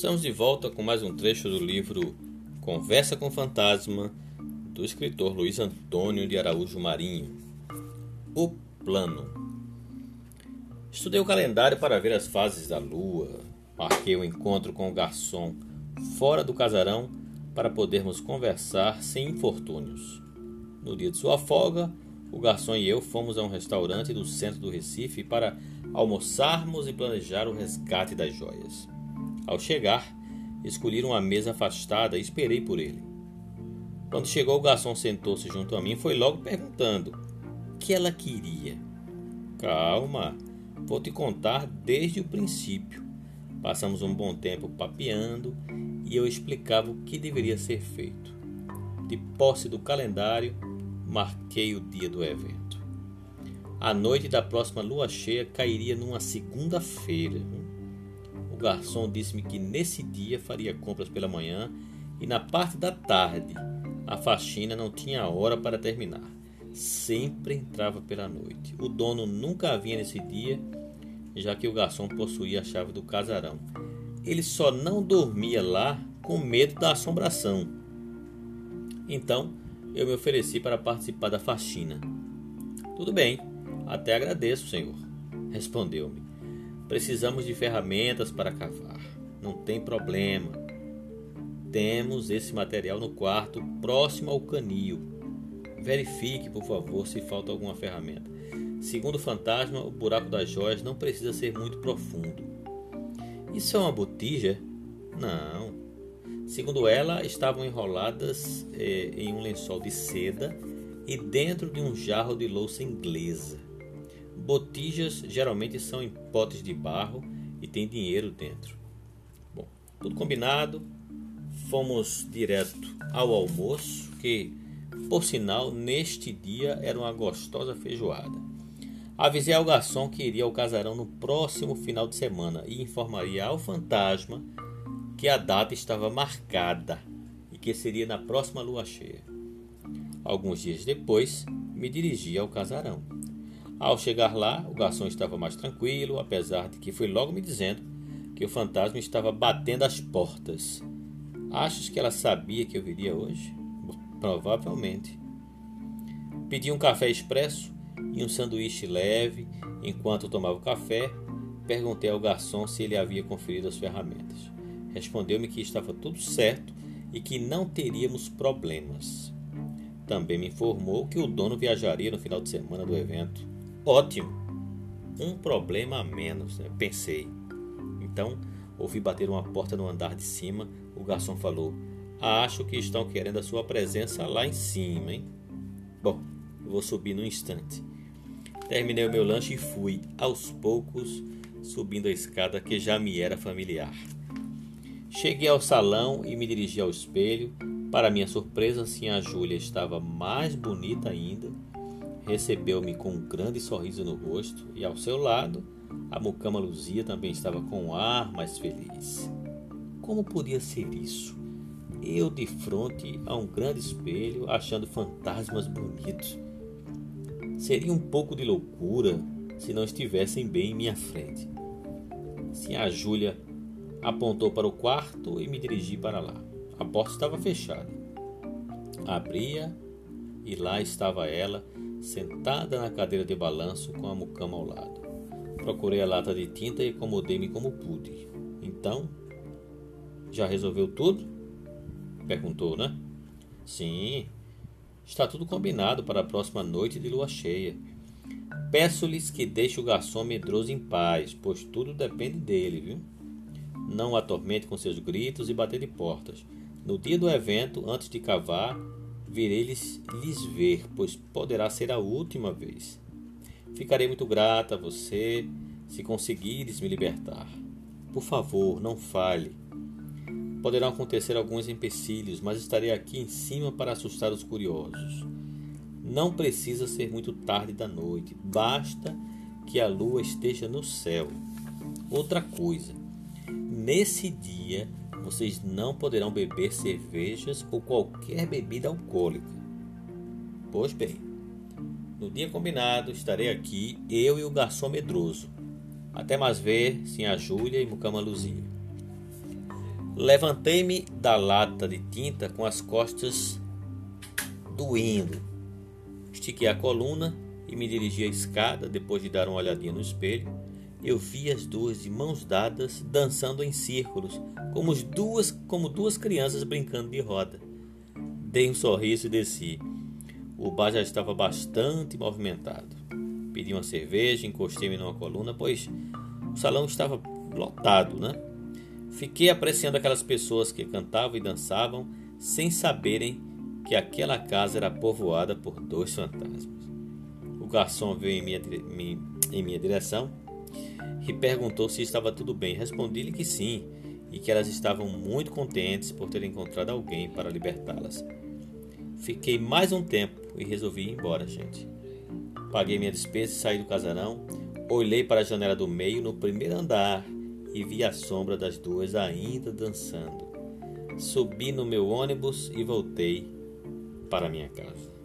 Estamos de volta com mais um trecho do livro Conversa com Fantasma, do escritor Luiz Antônio de Araújo Marinho. O Plano. Estudei o calendário para ver as fases da lua. Marquei o encontro com o garçom fora do casarão para podermos conversar sem infortúnios. No dia de sua folga, o garçom e eu fomos a um restaurante do centro do Recife para almoçarmos e planejar o resgate das joias. Ao chegar, escolhi uma mesa afastada e esperei por ele. Quando chegou, o garçom sentou-se junto a mim e foi logo perguntando o que ela queria. Calma, vou te contar desde o princípio. Passamos um bom tempo papeando e eu explicava o que deveria ser feito. De posse do calendário, marquei o dia do evento. A noite da próxima lua cheia cairia numa segunda-feira garçom disse-me que nesse dia faria compras pela manhã e na parte da tarde a faxina não tinha hora para terminar. Sempre entrava pela noite. O dono nunca vinha nesse dia, já que o garçom possuía a chave do casarão. Ele só não dormia lá com medo da assombração. Então, eu me ofereci para participar da faxina. Tudo bem, até agradeço, senhor, respondeu-me. Precisamos de ferramentas para cavar. Não tem problema. Temos esse material no quarto próximo ao canil. Verifique, por favor, se falta alguma ferramenta. Segundo o fantasma, o buraco das joias não precisa ser muito profundo. Isso é uma botija? Não. Segundo ela, estavam enroladas eh, em um lençol de seda e dentro de um jarro de louça inglesa. Botijas geralmente são em potes de barro e tem dinheiro dentro. Bom, tudo combinado. Fomos direto ao almoço, que, por sinal, neste dia era uma gostosa feijoada. Avisei ao garçom que iria ao casarão no próximo final de semana e informaria ao fantasma que a data estava marcada e que seria na próxima lua cheia. Alguns dias depois, me dirigi ao casarão. Ao chegar lá, o garçom estava mais tranquilo, apesar de que foi logo me dizendo que o fantasma estava batendo as portas. Achas que ela sabia que eu viria hoje? Provavelmente. Pedi um café expresso e um sanduíche leve. Enquanto tomava o café, perguntei ao garçom se ele havia conferido as ferramentas. Respondeu-me que estava tudo certo e que não teríamos problemas. Também me informou que o dono viajaria no final de semana do evento. Ótimo! Um problema a menos, né? pensei. Então, ouvi bater uma porta no andar de cima. O garçom falou: Acho que estão querendo a sua presença lá em cima, hein? Bom, vou subir no instante. Terminei o meu lanche e fui, aos poucos, subindo a escada que já me era familiar. Cheguei ao salão e me dirigi ao espelho. Para minha surpresa, a Júlia estava mais bonita ainda recebeu-me com um grande sorriso no rosto e ao seu lado a mucama Luzia também estava com um ar mais feliz. Como podia ser isso? Eu de frente a um grande espelho achando fantasmas bonitos. Seria um pouco de loucura se não estivessem bem em minha frente. Sim, a Júlia apontou para o quarto e me dirigi para lá. A porta estava fechada. Abria e lá estava ela sentada na cadeira de balanço com a mucama ao lado. Procurei a lata de tinta e acomodei-me como pude. Então, já resolveu tudo? Perguntou, né? Sim, está tudo combinado para a próxima noite de lua cheia. Peço-lhes que deixe o garçom medroso em paz, pois tudo depende dele, viu? Não atormente com seus gritos e bater de portas. No dia do evento, antes de cavar, virei lhes, ver, pois poderá ser a última vez. Ficarei muito grata a você se conseguires me libertar. Por favor, não falhe. Poderão acontecer alguns empecilhos, mas estarei aqui em cima para assustar os curiosos. Não precisa ser muito tarde da noite, basta que a lua esteja no céu. Outra coisa, nesse dia vocês não poderão beber cervejas ou qualquer bebida alcoólica. Pois bem, no dia combinado estarei aqui, eu e o garçom medroso. Até mais ver, sim Júlia e Mucama Luzia. Levantei-me da lata de tinta com as costas doendo. Estiquei a coluna e me dirigi à escada depois de dar uma olhadinha no espelho. Eu vi as duas de mãos dadas dançando em círculos, como duas, como duas crianças brincando de roda. Dei um sorriso e desci. O bar já estava bastante movimentado. Pedi uma cerveja, encostei-me numa coluna, pois o salão estava lotado, né? Fiquei apreciando aquelas pessoas que cantavam e dançavam sem saberem que aquela casa era povoada por dois fantasmas. O garçom veio em minha, em minha direção e perguntou se estava tudo bem. Respondi-lhe que sim e que elas estavam muito contentes por terem encontrado alguém para libertá-las. Fiquei mais um tempo e resolvi ir embora, gente. Paguei minha despesa e saí do casarão. Olhei para a janela do meio no primeiro andar e vi a sombra das duas ainda dançando. Subi no meu ônibus e voltei para minha casa.